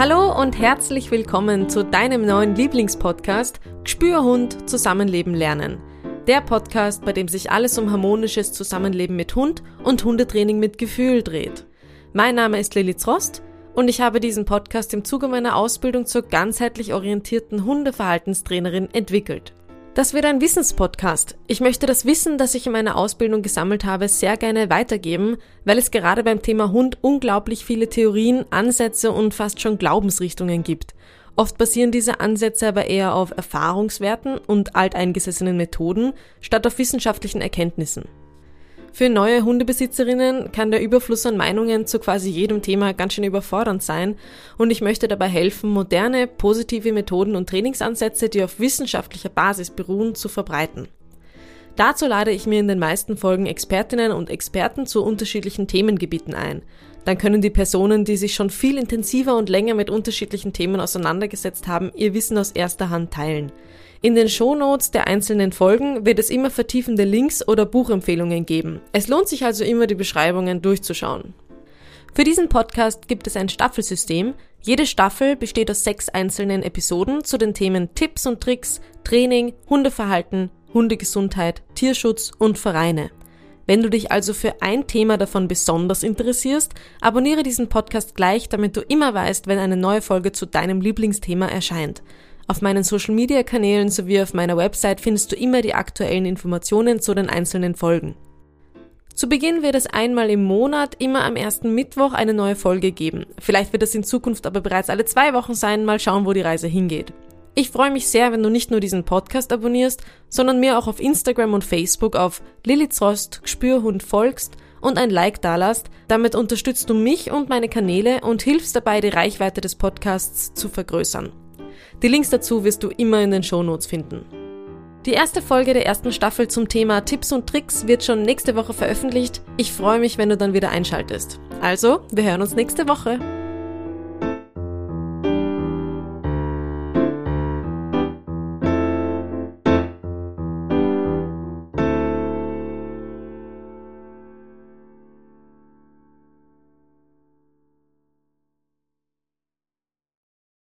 Hallo und herzlich willkommen zu deinem neuen Lieblingspodcast Gespürhund Zusammenleben lernen. Der Podcast, bei dem sich alles um harmonisches Zusammenleben mit Hund und Hundetraining mit Gefühl dreht. Mein Name ist Lilly Zrost und ich habe diesen Podcast im Zuge meiner Ausbildung zur ganzheitlich orientierten Hundeverhaltenstrainerin entwickelt. Das wird ein Wissenspodcast. Ich möchte das Wissen, das ich in meiner Ausbildung gesammelt habe, sehr gerne weitergeben, weil es gerade beim Thema Hund unglaublich viele Theorien, Ansätze und fast schon Glaubensrichtungen gibt. Oft basieren diese Ansätze aber eher auf Erfahrungswerten und alteingesessenen Methoden statt auf wissenschaftlichen Erkenntnissen. Für neue Hundebesitzerinnen kann der Überfluss an Meinungen zu quasi jedem Thema ganz schön überfordernd sein und ich möchte dabei helfen, moderne, positive Methoden und Trainingsansätze, die auf wissenschaftlicher Basis beruhen, zu verbreiten. Dazu lade ich mir in den meisten Folgen Expertinnen und Experten zu unterschiedlichen Themengebieten ein. Dann können die Personen, die sich schon viel intensiver und länger mit unterschiedlichen Themen auseinandergesetzt haben, ihr Wissen aus erster Hand teilen. In den Shownotes der einzelnen Folgen wird es immer vertiefende Links oder Buchempfehlungen geben. Es lohnt sich also immer, die Beschreibungen durchzuschauen. Für diesen Podcast gibt es ein Staffelsystem. Jede Staffel besteht aus sechs einzelnen Episoden zu den Themen Tipps und Tricks, Training, Hundeverhalten, Hundegesundheit, Tierschutz und Vereine. Wenn du dich also für ein Thema davon besonders interessierst, abonniere diesen Podcast gleich, damit du immer weißt, wenn eine neue Folge zu deinem Lieblingsthema erscheint. Auf meinen Social Media Kanälen sowie auf meiner Website findest du immer die aktuellen Informationen zu den einzelnen Folgen. Zu Beginn wird es einmal im Monat, immer am ersten Mittwoch, eine neue Folge geben. Vielleicht wird es in Zukunft aber bereits alle zwei Wochen sein, mal schauen, wo die Reise hingeht. Ich freue mich sehr, wenn du nicht nur diesen Podcast abonnierst, sondern mir auch auf Instagram und Facebook auf Lilithrost Spürhund folgst und ein Like dalasst. Damit unterstützt du mich und meine Kanäle und hilfst dabei, die Reichweite des Podcasts zu vergrößern. Die Links dazu wirst du immer in den Shownotes finden. Die erste Folge der ersten Staffel zum Thema Tipps und Tricks wird schon nächste Woche veröffentlicht. Ich freue mich, wenn du dann wieder einschaltest. Also, wir hören uns nächste Woche.